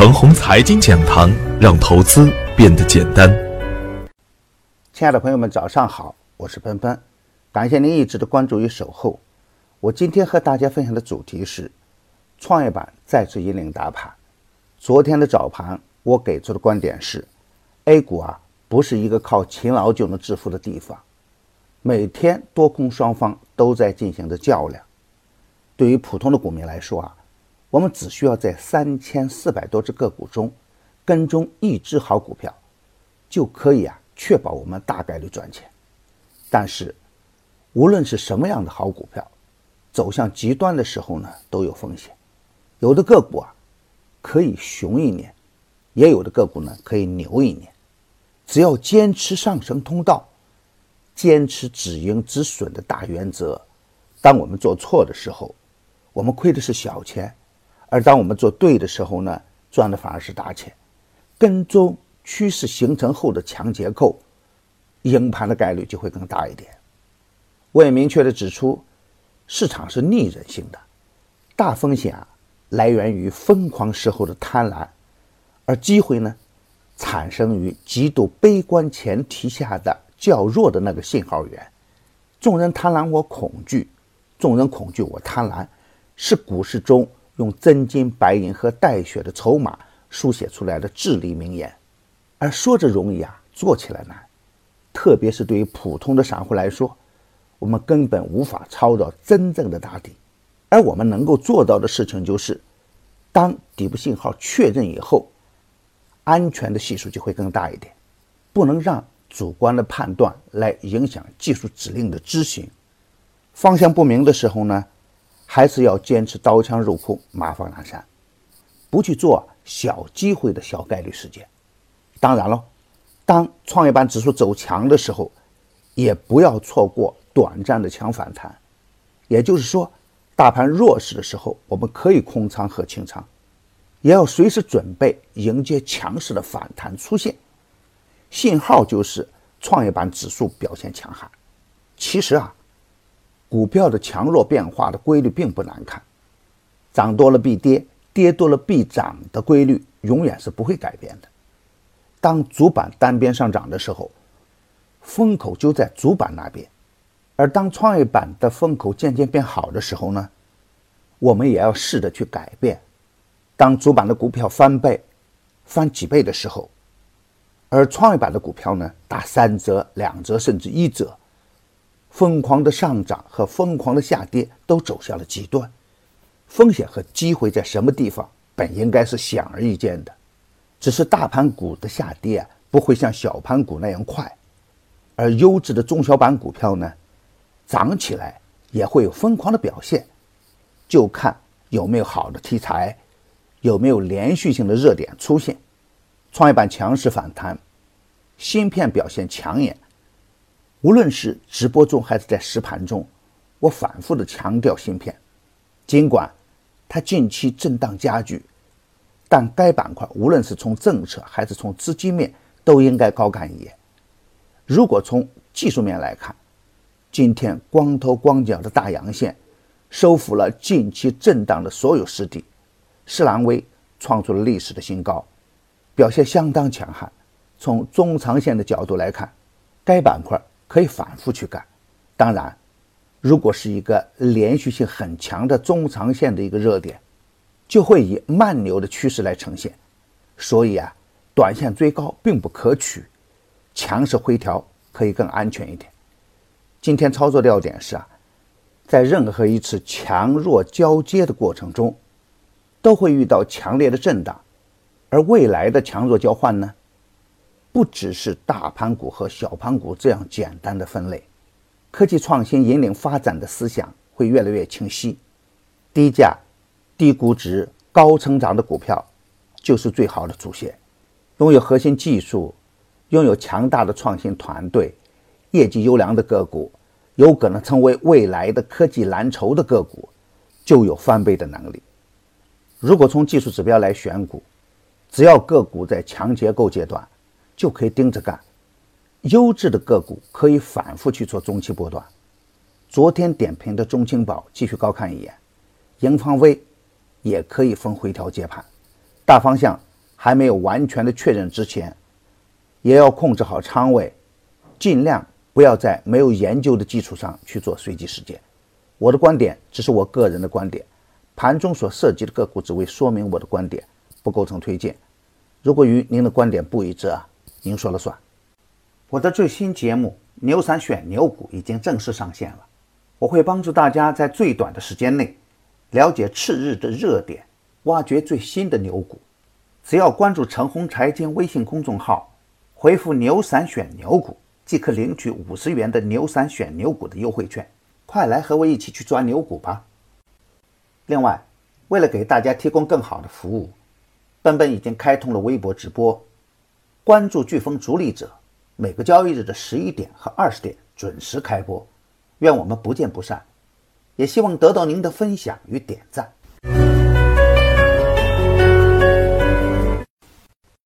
腾宏财经讲堂，让投资变得简单。亲爱的朋友们，早上好，我是奔奔，感谢您一直的关注与守候。我今天和大家分享的主题是：创业板再次引领大盘。昨天的早盘，我给出的观点是：A 股啊，不是一个靠勤劳就能致富的地方。每天多空双方都在进行着较量。对于普通的股民来说啊。我们只需要在三千四百多只个股中跟踪一只好股票，就可以啊确保我们大概率赚钱。但是，无论是什么样的好股票，走向极端的时候呢，都有风险。有的个股啊可以熊一年，也有的个股呢可以牛一年。只要坚持上升通道，坚持止盈止损的大原则，当我们做错的时候，我们亏的是小钱。而当我们做对的时候呢，赚的反而是大钱。跟踪趋势形成后的强结构，赢盘的概率就会更大一点。我也明确的指出，市场是逆人性的，大风险啊来源于疯狂时候的贪婪，而机会呢，产生于极度悲观前提下的较弱的那个信号源。众人贪婪我恐惧，众人恐惧我贪婪，是股市中。用真金白银和带血的筹码书写出来的至理名言，而说着容易啊，做起来难。特别是对于普通的散户来说，我们根本无法抄到真正的打底。而我们能够做到的事情就是，当底部信号确认以后，安全的系数就会更大一点。不能让主观的判断来影响技术指令的执行。方向不明的时候呢？还是要坚持刀枪入库，马放南山，不去做小机会的小概率事件。当然了，当创业板指数走强的时候，也不要错过短暂的强反弹。也就是说，大盘弱势的时候，我们可以空仓和清仓，也要随时准备迎接强势的反弹出现。信号就是创业板指数表现强悍。其实啊。股票的强弱变化的规律并不难看，涨多了必跌，跌多了必涨的规律永远是不会改变的。当主板单边上涨的时候，风口就在主板那边；而当创业板的风口渐渐变好的时候呢，我们也要试着去改变。当主板的股票翻倍、翻几倍的时候，而创业板的股票呢打三折、两折甚至一折。疯狂的上涨和疯狂的下跌都走向了极端，风险和机会在什么地方本应该是显而易见的，只是大盘股的下跌啊不会像小盘股那样快，而优质的中小板股票呢，涨起来也会有疯狂的表现，就看有没有好的题材，有没有连续性的热点出现，创业板强势反弹，芯片表现抢眼。无论是直播中还是在实盘中，我反复的强调芯片。尽管它近期震荡加剧，但该板块无论是从政策还是从资金面都应该高看一眼。如果从技术面来看，今天光头光脚的大阳线收复了近期震荡的所有失地，士兰微创出了历史的新高，表现相当强悍。从中长线的角度来看，该板块。可以反复去干，当然，如果是一个连续性很强的中长线的一个热点，就会以慢牛的趋势来呈现，所以啊，短线追高并不可取，强势回调可以更安全一点。今天操作要点是啊，在任何一次强弱交接的过程中，都会遇到强烈的震荡，而未来的强弱交换呢？不只是大盘股和小盘股这样简单的分类，科技创新引领发展的思想会越来越清晰。低价、低估值、高成长的股票就是最好的主线。拥有核心技术、拥有强大的创新团队、业绩优良的个股，有可能成为未来的科技蓝筹的个股，就有翻倍的能力。如果从技术指标来选股，只要个股在强结构阶段。就可以盯着干，优质的个股可以反复去做中期波段。昨天点评的中青宝继续高看一眼，盈方微也可以分回调接盘。大方向还没有完全的确认之前，也要控制好仓位，尽量不要在没有研究的基础上去做随机事件。我的观点只是我个人的观点，盘中所涉及的个股只为说明我的观点，不构成推荐。如果与您的观点不一致啊，您说了算。我的最新节目《牛散选牛股》已经正式上线了，我会帮助大家在最短的时间内了解次日的热点，挖掘最新的牛股。只要关注陈红财经微信公众号，回复“牛散选牛股”，即可领取五十元的“牛散选牛股”的优惠券。快来和我一起去抓牛股吧！另外，为了给大家提供更好的服务，本本已经开通了微博直播，关注飓风逐利者，每个交易日的十一点和二十点准时开播，愿我们不见不散。也希望得到您的分享与点赞。